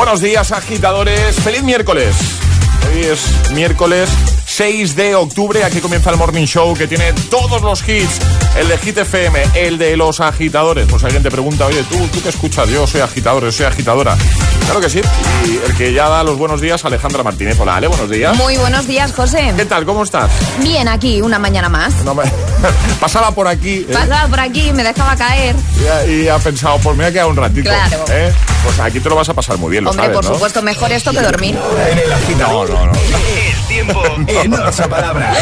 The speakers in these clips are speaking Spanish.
Buenos días, agitadores. Feliz miércoles. Hoy es miércoles 6 de octubre. Aquí comienza el Morning Show que tiene todos los hits. El de Hit FM, el de los agitadores. Pues alguien te pregunta, oye, ¿tú, ¿tú qué escuchas? Yo soy agitador, yo soy agitadora. Claro que sí. Y el que ya da los buenos días, Alejandra Martínez. Hola, Ale, buenos días. Muy buenos días, José. ¿Qué tal? ¿Cómo estás? Bien, aquí, una mañana más. No me- Pasaba por aquí ¿eh? Pasaba por aquí, me dejaba caer. y, ha, y ha pensado, pues me ha quedado un ratito. Claro. ¿eh? Pues aquí te lo vas a pasar muy bien, lo Hombre, sabes, por ¿no? supuesto, mejor esto que dormir. En el agitador. No, no, no. El tiempo en ocho palabras.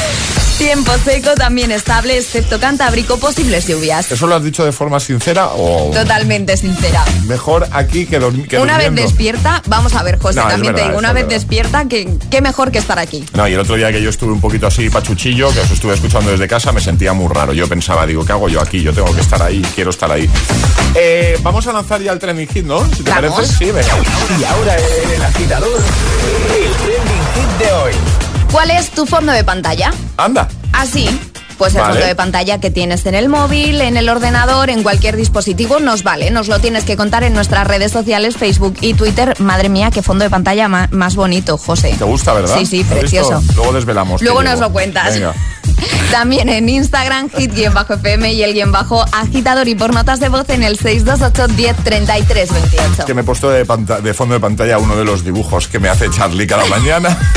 Tiempo seco, también estable, excepto Cantábrico, posibles lluvias. ¿Eso lo has dicho de forma sincera o Totalmente sincera. mejor aquí que, dormi- que Una vez despierta, vamos a ver, José, No, también te verdad, digo, eso una vez verdad. despierta, que qué mejor que estar aquí. No, y el otro día que yo estuve un poquito así pachuchillo, que os estuve escuchando desde casa, me sentía muy raro. Yo pensaba, digo, ¿qué hago yo aquí? Yo tengo que estar ahí, quiero estar ahí. Eh, vamos a lanzar ya el trending hit, ¿no? Si te Vamos. parece. Sí, venga. Y ahora en el agitador, el trending hit de hoy. ¿Cuál es tu fondo de pantalla? Anda. Así. Pues el Vale. fondo de pantalla que tienes en el móvil, en el ordenador, en cualquier dispositivo, nos vale. Nos lo tienes que contar en nuestras redes sociales, Facebook y Twitter. Madre mía, qué fondo de pantalla más bonito, José. ¿Te gusta, verdad? Sí, sí, precioso. Luego desvelamos. Luego nos llevo. lo cuentas. Venga. También en Instagram, hit-fm y el guion bajo agitador y por notas de voz en el 628 10 33 28. Que me he puesto de, fondo de pantalla uno de los dibujos que me hace Charlie cada mañana.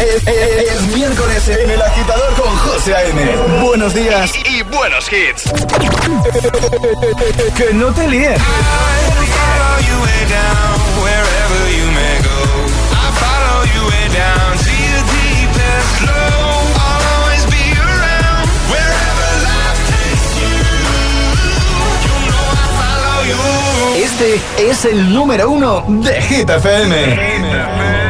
Es, es- es miércoles en el agitador con José A.M. Buenos días y, y buenos hits. que no te líes. Este es el número uno de Hit FM.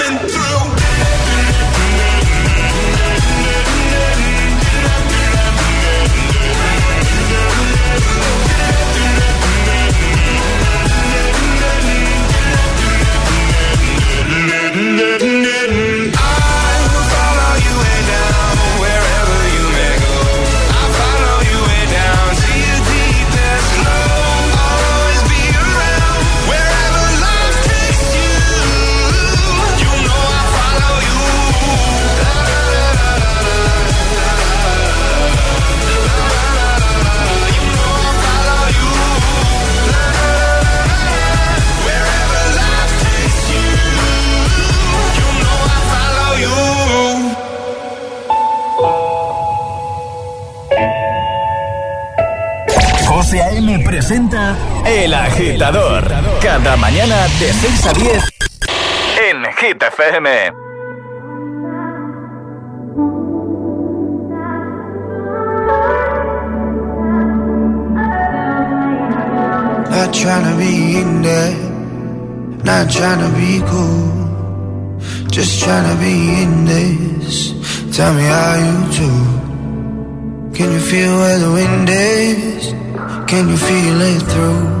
El Agitador. Cada mañana de 6 a 10 en Hit FM. Not trying to be in there, not trying to be cool, just trying to be in this. Tell me how you do. Can you feel where the wind is? Can you feel it through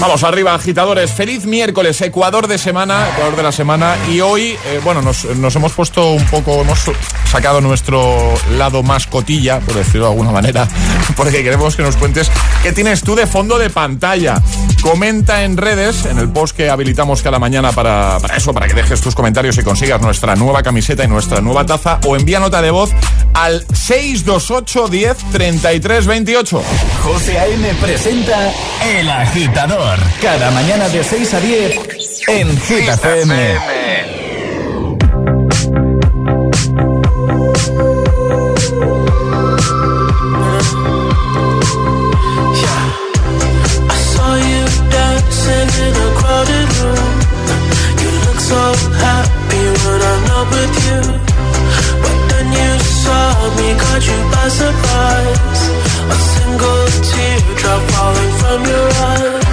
Vamos arriba, agitadores. Feliz miércoles, Ecuador de semana, Ecuador de la semana. Y hoy, eh, bueno, nos, hemos puesto un poco, hemos sacado nuestro lado más cotilla, por decirlo de alguna manera, porque queremos que nos cuentes qué tienes tú de fondo de pantalla. Comenta en redes, en el post que habilitamos cada mañana para, para eso, para que dejes tus comentarios y consigas nuestra nueva camiseta y nuestra nueva taza, o envía nota de voz al 628 10 33 28. José A.M. presenta El Agitador. Cada mañana de 6 a 10 en Hit FM. I saw you dancing in a crowded room. You look so happy when I'm not with you. But then you saw me, caught you by surprise. A single teardrop falling from your eye.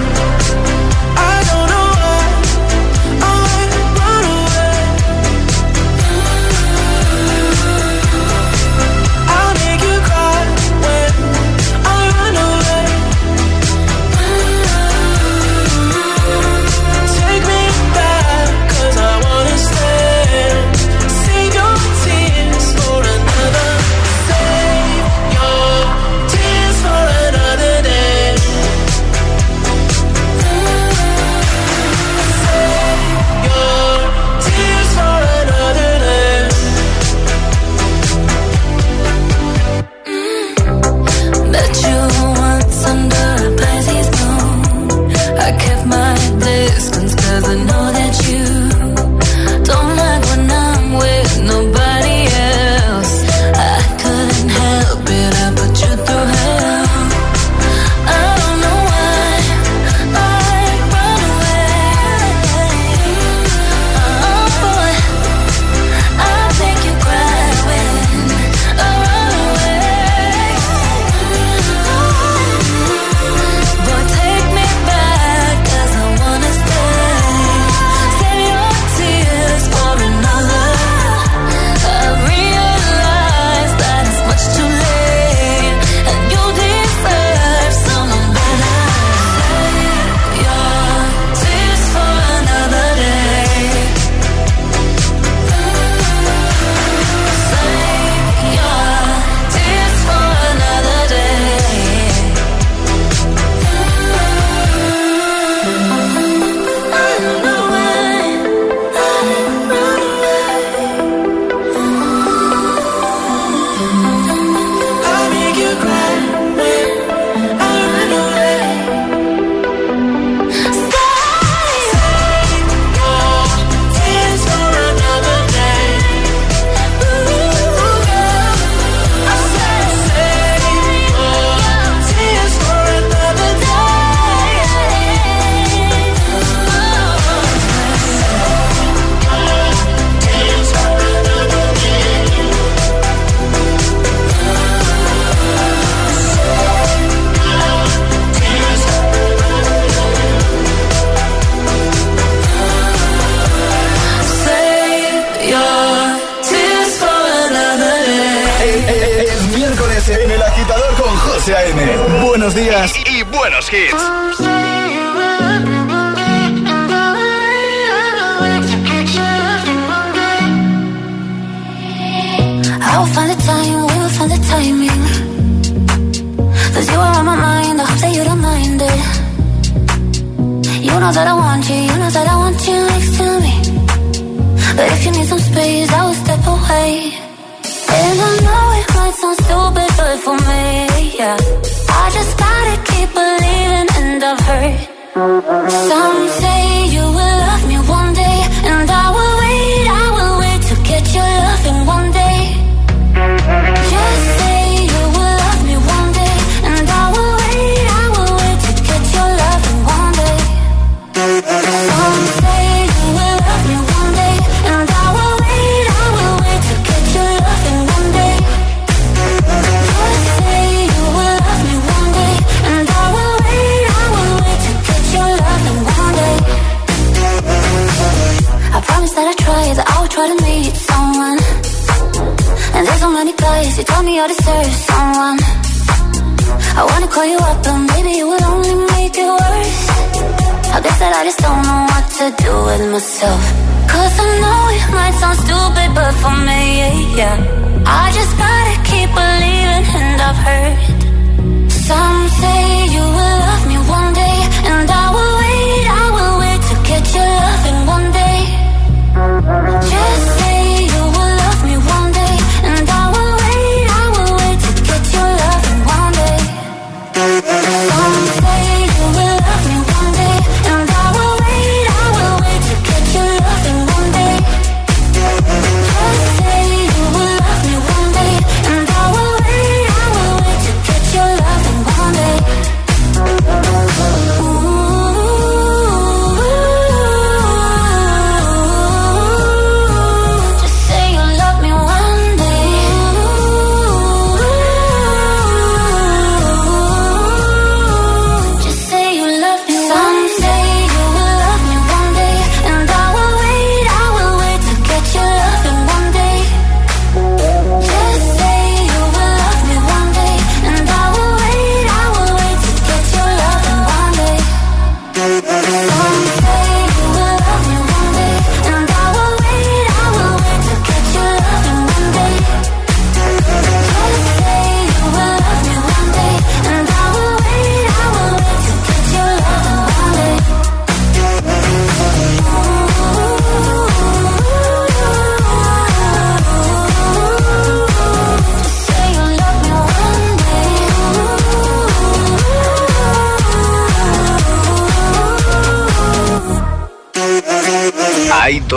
to do with myself. Cause I know it might sound stupid, but for me, yeah. I just gotta keep believing, and I've heard some.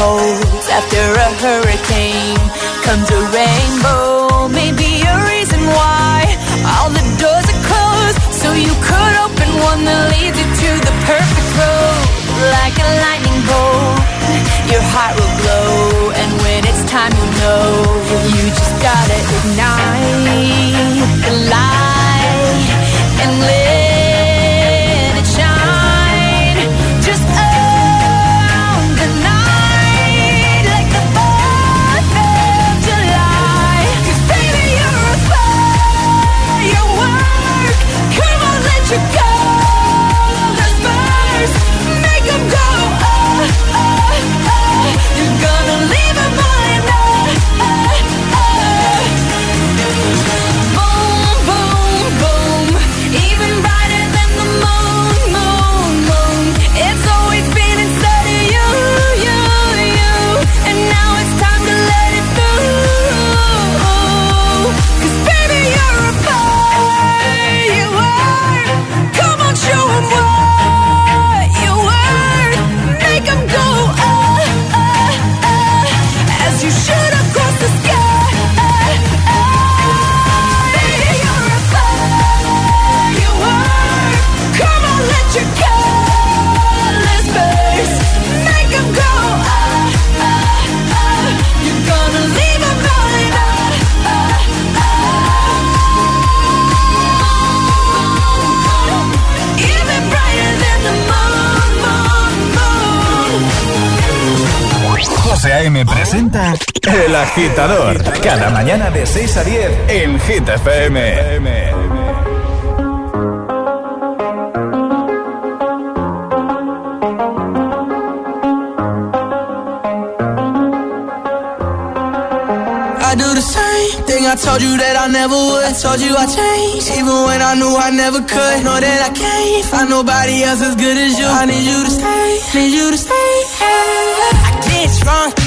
Holds. After a hurricane A.M. presenta El Agitador. Cada mañana de 6 a 10 en Hit FM. I do the same thing I told you that I never would. I told you I changed, even when I knew I never could. Know that I can't find nobody else as good as you. I need you to stay, need you to stay. I get drunk,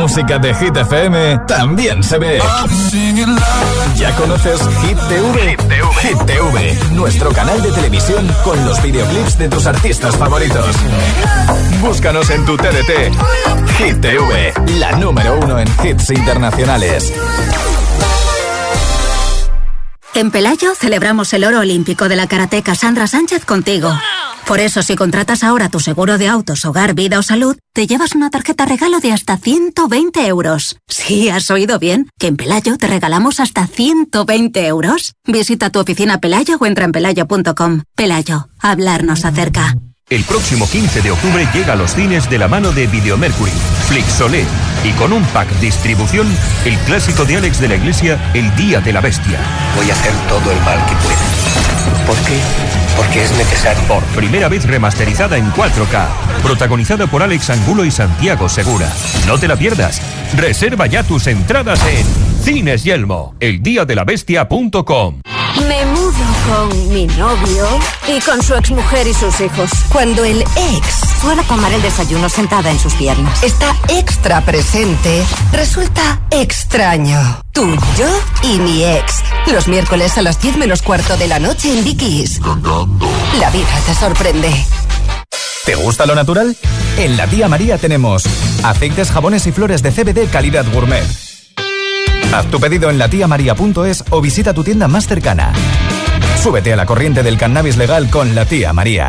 Música de Hit FM también se ve. ¿Ya conoces Hit TV? Hit TV, nuestro canal de televisión con los videoclips de tus artistas favoritos. Búscanos en tu TDT. Hit TV, la número uno en hits internacionales. En Pelayo celebramos el oro olímpico de la karateca Sandra Sánchez contigo. Por eso, si contratas ahora tu seguro de autos, hogar, vida o salud, te llevas una tarjeta regalo de hasta 120 euros. Sí, has oído bien, que en Pelayo te regalamos hasta 120 euros. Visita tu oficina Pelayo o entra en pelayo.com. Pelayo, hablarnos acerca. El próximo 15 de octubre llega a los cines de la mano de Videomercury, Flixolé y con un pack distribución, el clásico de Alex de la Iglesia, El Día de la Bestia. Voy a hacer todo el mal que pueda. ¿Por qué? Porque es necesario. Por primera vez remasterizada en 4K, protagonizada por Alex Angulo y Santiago Segura. No te la pierdas. Reserva ya tus entradas en Cines Yelmo, el día de la Me mudo con mi novio y con su exmujer y sus hijos. Cuando el ex suele tomar el desayuno sentada en sus piernas, está extra presente, resulta extraño. Tú, yo y mi ex. Los miércoles a las 10 menos cuarto de la noche en Vicky's La vida te sorprende. ¿Te gusta lo natural? En la tía María tenemos aceites, jabones y flores de CBD calidad gourmet. Haz tu pedido en latiamaria.es o visita tu tienda más cercana. Súbete a la corriente del cannabis legal con la tía María.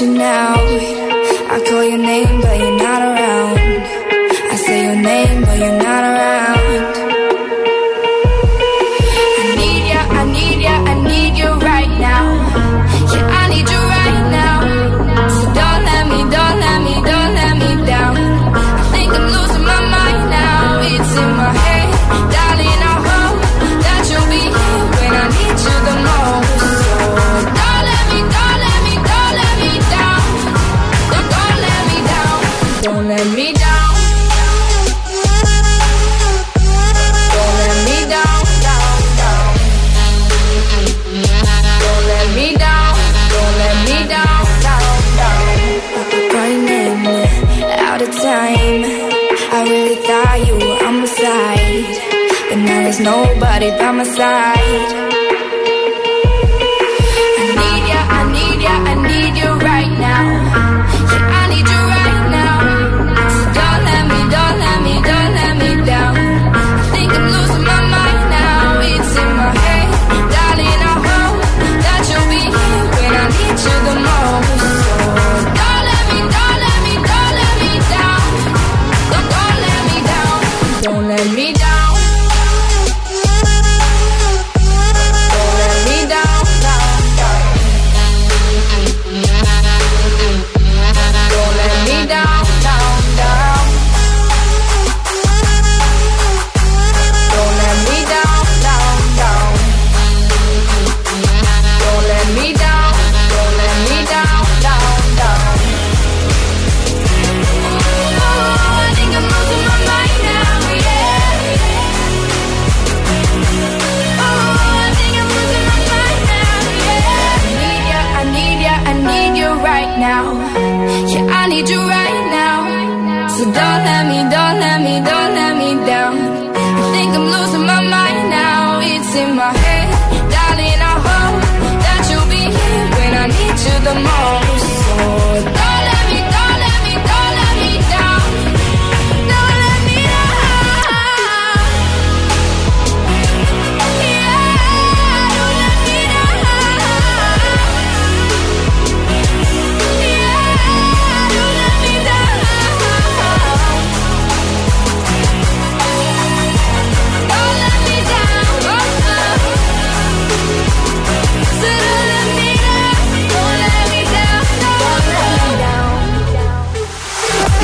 you now. my side.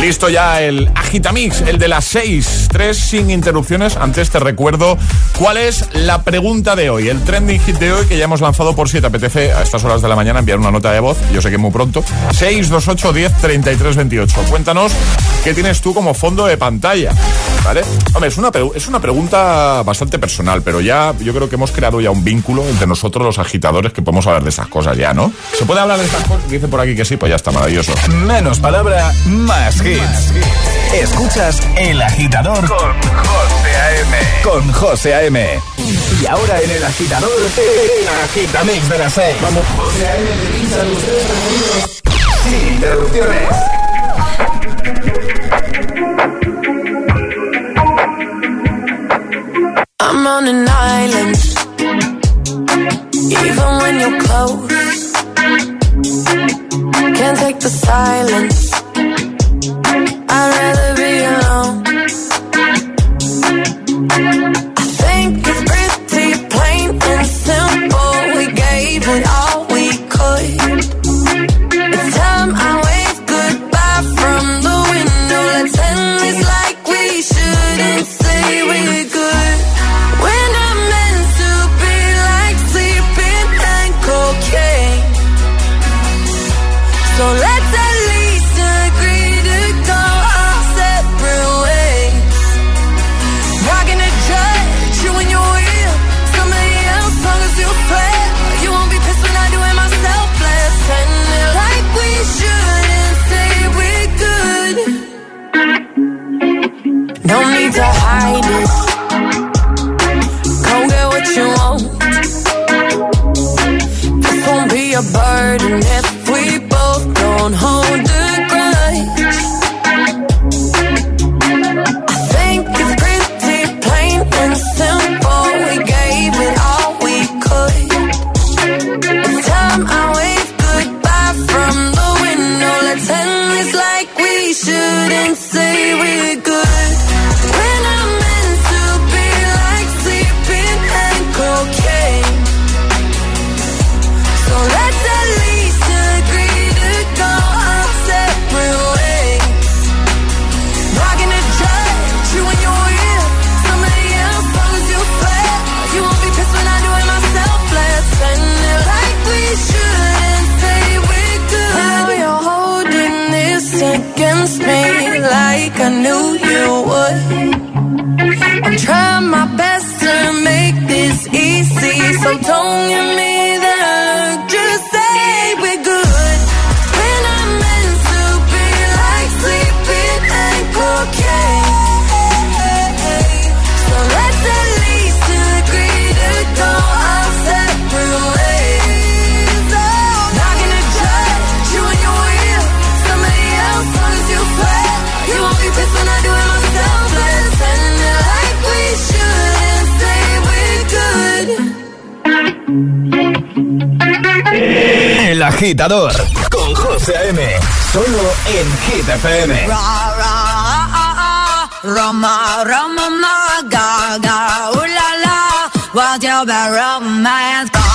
Listo ya el Agitamix, el de las 6, 3 sin interrupciones. Antes te recuerdo cuál es la pregunta de hoy, el trending hit de hoy que ya hemos lanzado por si te apetece a estas horas de la mañana enviar una nota de voz. Yo sé que muy pronto. 628 10 33 28. Cuéntanos qué tienes tú como fondo de pantalla. ¿Vale? Es una, es una pregunta bastante personal, pero ya yo creo que hemos creado ya un vínculo entre nosotros los agitadores que podemos hablar de esas cosas ya, ¿no? ¿Se puede hablar de estas cosas? Dice por aquí que sí, pues ya está maravilloso. Menos palabra, más hits. Escuchas El Agitador con José A.M. Con José A.M. Y ahora en El Agitador, el Agitamix de las 6. Vamos, José A.M. te pincha los tres sonidos sin interrupciones. I'm on an island, even when you're close. Can't take the silence. I'd rather be alone. Like I knew you would. I'm trying my best to make this easy, so don't give me Agitador con José A.M. Solo en Hit FM. Roma, Roma, ma, ga, ga, ooh la la, what's your bad romance?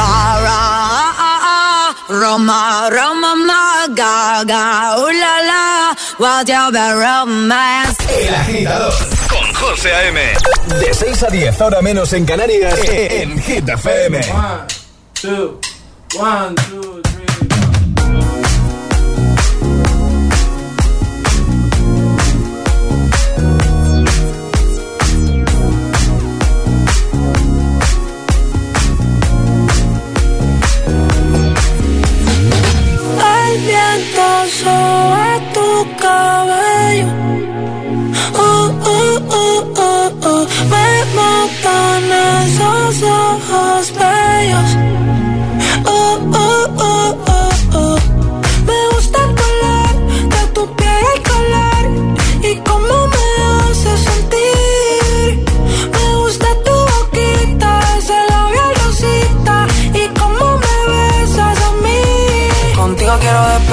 ra ra Roma Roma ma ga ga uh, la la What's your bad romance El agitador. Con José A.M. De 6 a 10 hora menos en Canarias en Hit FM 1 2 1 2 3 bellos. Uh, uh, uh,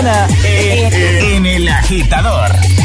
En, en El Agitador.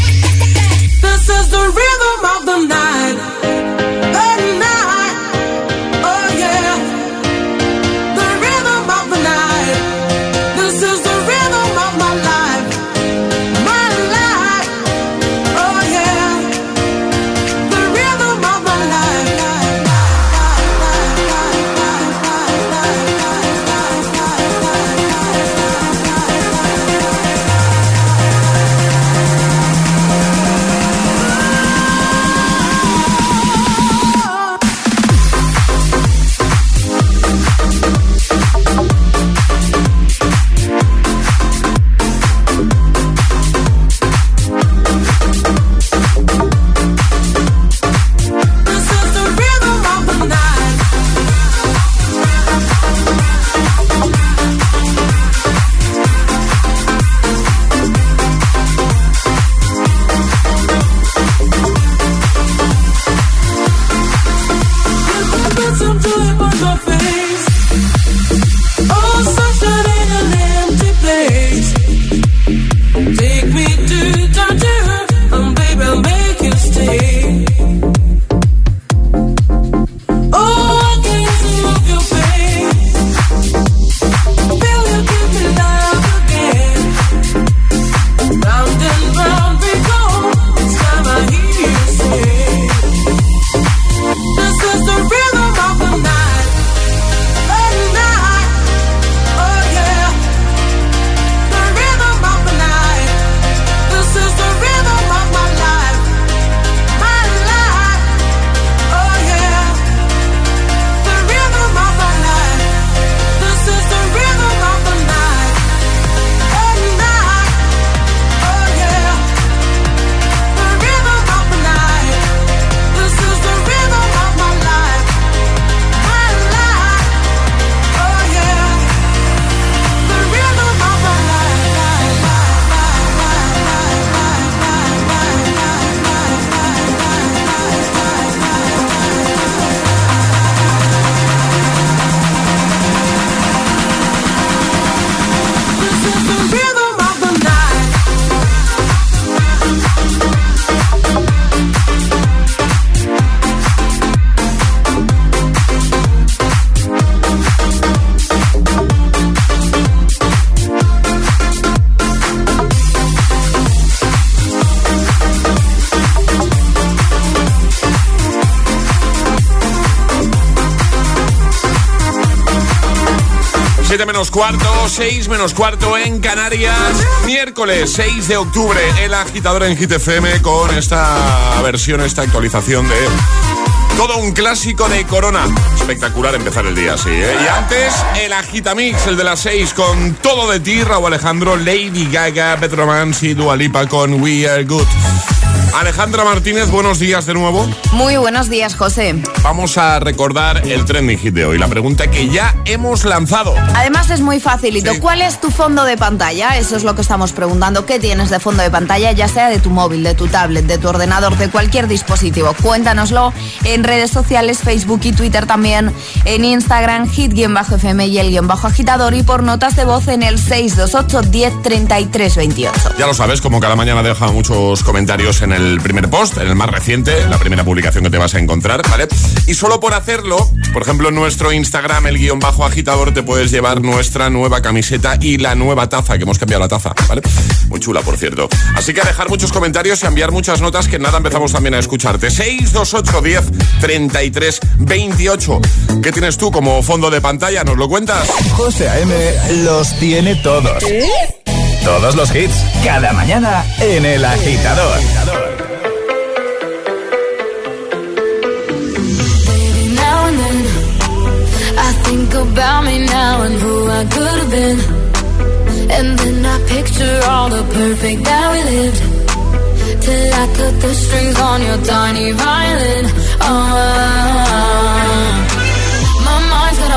Cuarto, 6 menos cuarto en Canarias. Miércoles 6 de octubre, el agitador en GTFM con esta versión, esta actualización de todo un clásico de Corona. Espectacular empezar el día así, ¿eh? Y antes, el Agitamix, el de las 6, con todo de ti, Raúl Alejandro, Lady Gaga, Petromans y Dualipa con We Are Good. Alejandra Martínez, buenos días de nuevo. Muy buenos días, José. Vamos a recordar el trending hit de hoy, la pregunta que ya hemos lanzado. Además es muy facilito. ¿Cuál es tu fondo de pantalla? Eso es lo que estamos preguntando. ¿Qué tienes de fondo de pantalla? Ya sea de tu móvil, de tu tablet, de tu ordenador, de cualquier dispositivo. Cuéntanoslo en redes sociales, Facebook y Twitter también, en Instagram, hit-fm y el guion bajo agitador y por notas de voz en el 628 10 33 28. Ya lo sabes, como cada mañana deja muchos comentarios en el primer post, en el más reciente, la primera publicación que te vas a encontrar, ¿vale? Y solo por hacerlo, por ejemplo, en nuestro Instagram, el guion bajo agitador, te puedes llevar nuestra nueva camiseta y la nueva taza, que hemos cambiado la taza, ¿vale? Muy chula, por cierto. Así que a dejar muchos comentarios y a enviar muchas notas, que nada, empezamos también a escucharte. 628 10 33 28. ¿Qué tienes tú como fondo de pantalla? ¿Nos lo cuentas? José A.M. los tiene todos. Todos los hits, cada mañana en El Agitador. And then I who I could have been. And then I picture all the perfect that we lived. Till I cut the strings on your tiny violin. Oh,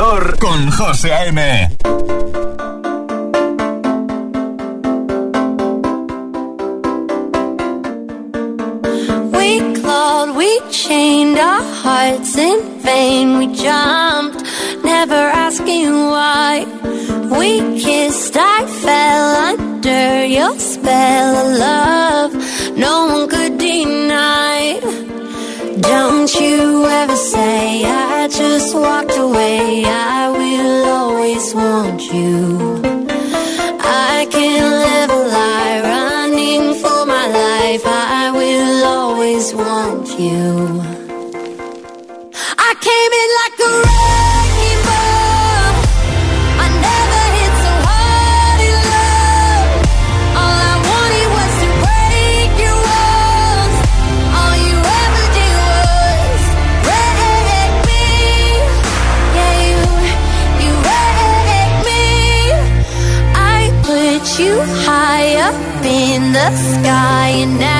Agitador con José A.M. We clawed, we chained our hearts in vain. We jumped, never asking why. We kissed, I fell under your spell of love. No one could deny. Don't you ever say I just walked away. I will always want you. I can't live a lie running for my life. I will always want you. I came in like a the sky and now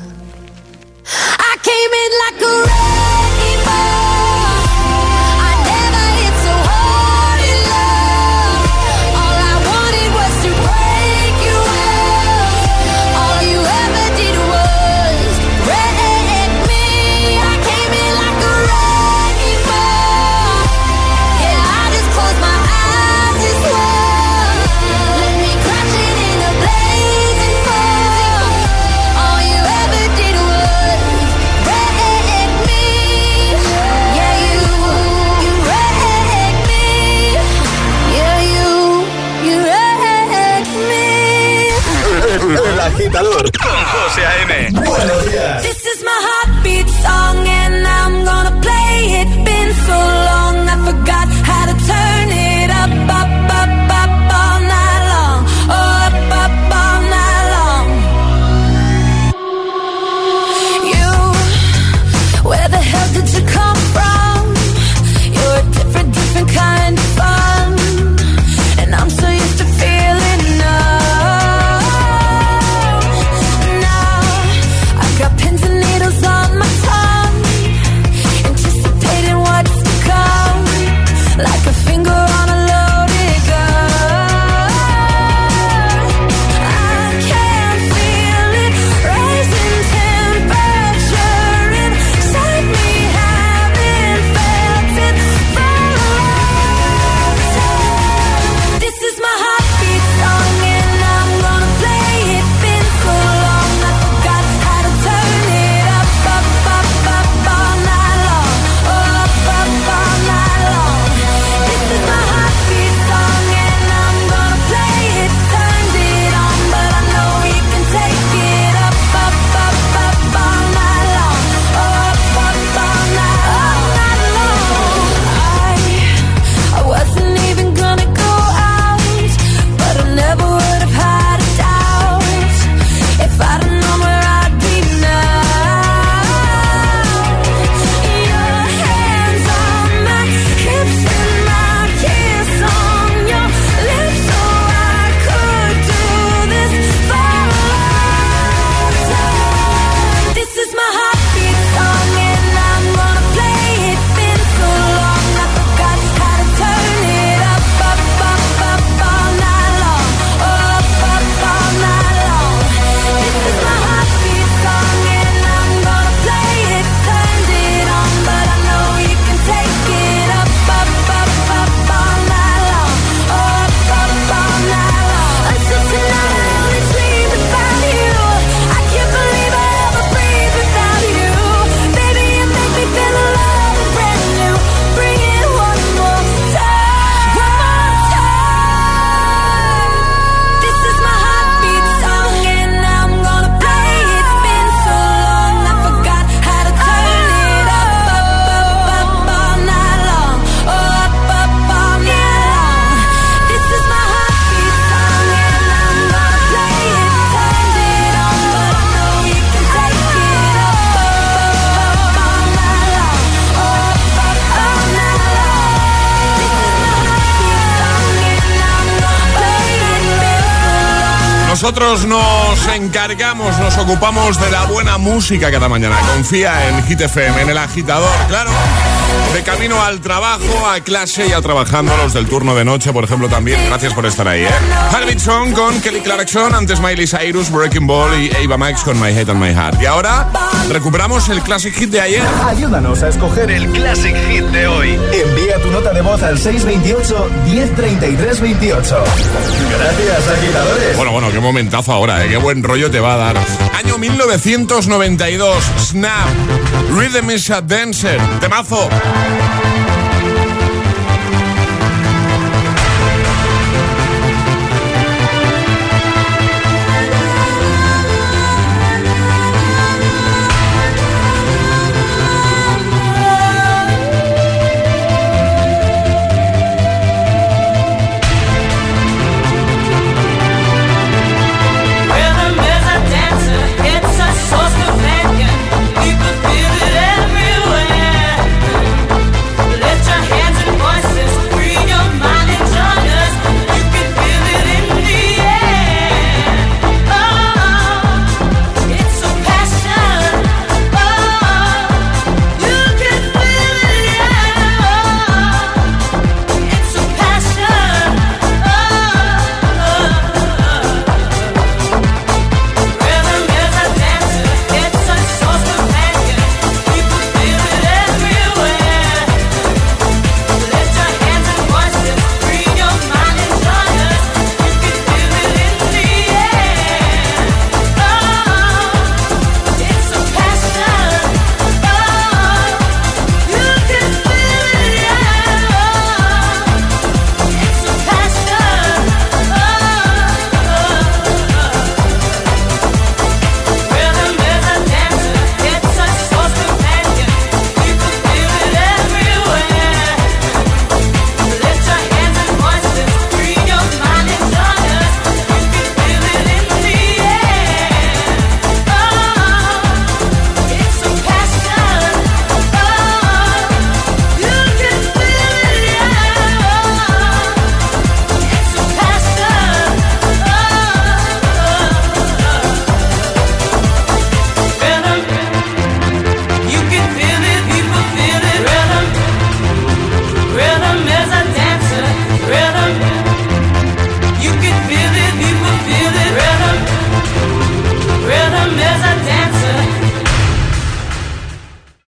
Nosotros nos encargamos, nos ocupamos de la buena música cada mañana. Confía en Hit FM, en el agitador, claro. De camino al trabajo, a clase y a trabajando los del turno de noche, por ejemplo, también. Gracias por estar ahí, ¿eh? Song con Kelly Clarkson, antes Miley Cyrus, Breaking Ball y Ava Max con My Head and My Heart. Y ahora recuperamos el Classic Hit de ayer. Ayúdanos a escoger el Classic Hit de hoy. Envía tu nota de voz al 628 1033 28. Gracias, agitadores. Bueno, bueno, qué momentazo ahora, ¿eh? Qué buen rollo te va a dar. Año 1992, Snap, Rhythm is a Dancer, temazo.